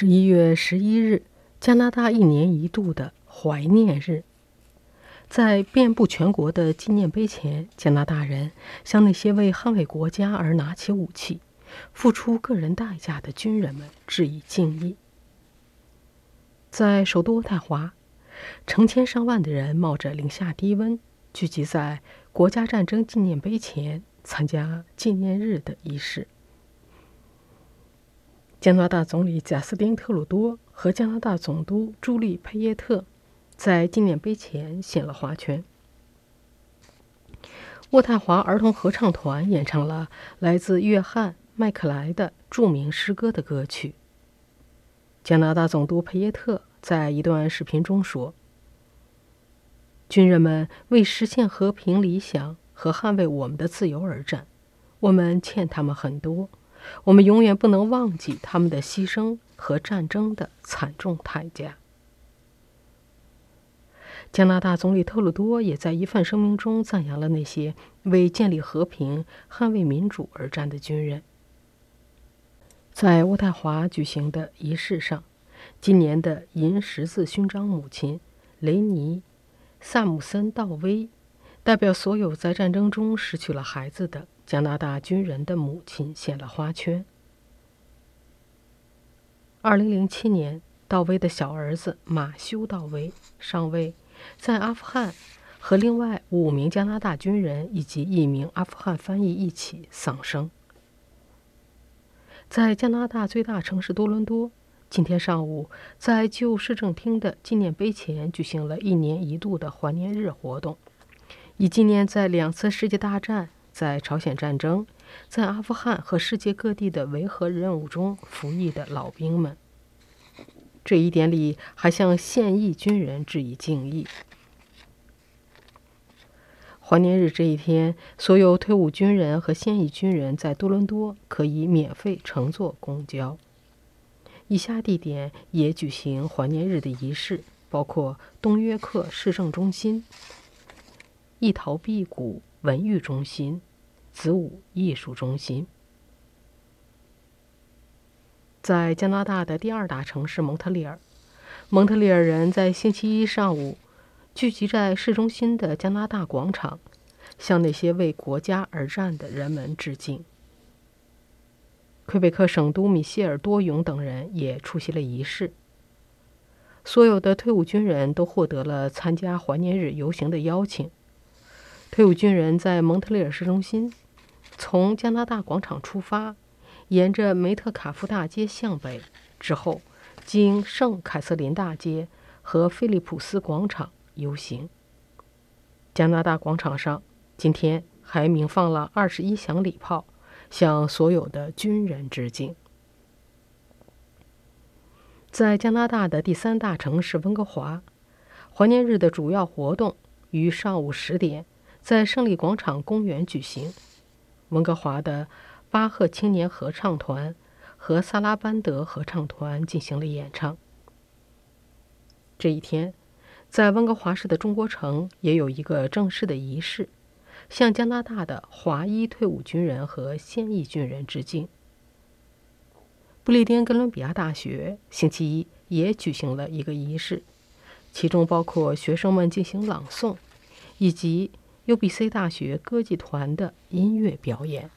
十一月十一日，加拿大一年一度的怀念日，在遍布全国的纪念碑前，加拿大人向那些为捍卫国家而拿起武器、付出个人代价的军人们致以敬意。在首都渥太华，成千上万的人冒着零下低温，聚集在国家战争纪念碑前，参加纪念日的仪式。加拿大总理贾斯汀·特鲁多和加拿大总督朱莉·佩耶特在纪念碑前献了花圈。渥太华儿童合唱团演唱了来自约翰·麦克莱的著名诗歌的歌曲。加拿大总督佩耶特在一段视频中说：“军人们为实现和平理想和捍卫我们的自由而战，我们欠他们很多。”我们永远不能忘记他们的牺牲和战争的惨重代价。加拿大总理特鲁多也在一份声明中赞扬了那些为建立和平、捍卫民主而战的军人。在渥太华举行的仪式上，今年的银十字勋章母亲雷尼·萨姆森·道威代表所有在战争中失去了孩子的。加拿大军人的母亲献了花圈。二零零七年，道威的小儿子马修·道威上尉在阿富汗和另外五名加拿大军人以及一名阿富汗翻译一起丧生。在加拿大最大城市多伦多，今天上午在旧市政厅的纪念碑前举行了一年一度的怀念日活动，以纪念在两次世界大战。在朝鲜战争、在阿富汗和世界各地的维和任务中服役的老兵们，这一典礼还向现役军人致以敬意。怀念日这一天，所有退伍军人和现役军人在多伦多可以免费乘坐公交。以下地点也举行怀念日的仪式，包括东约克市政中心、一陶毕谷文娱中心。子午艺术中心，在加拿大的第二大城市蒙特利尔，蒙特利尔人在星期一上午聚集在市中心的加拿大广场，向那些为国家而战的人们致敬。魁北克省都米歇尔·多永等人也出席了仪式。所有的退伍军人都获得了参加怀念日游行的邀请。退伍军人在蒙特利尔市中心。从加拿大广场出发，沿着梅特卡夫大街向北，之后经圣凯瑟琳大街和菲利普斯广场游行。加拿大广场上今天还鸣放了二十一响礼炮，向所有的军人致敬。在加拿大的第三大城市温哥华，怀念日的主要活动于上午十点在胜利广场公园举行。温哥华的巴赫青年合唱团和萨拉班德合唱团进行了演唱。这一天，在温哥华市的中国城也有一个正式的仪式，向加拿大的华裔退伍军人和现役军人致敬。布列颠哥伦比亚大学星期一也举行了一个仪式，其中包括学生们进行朗诵，以及。UBC 大学歌剧团的音乐表演。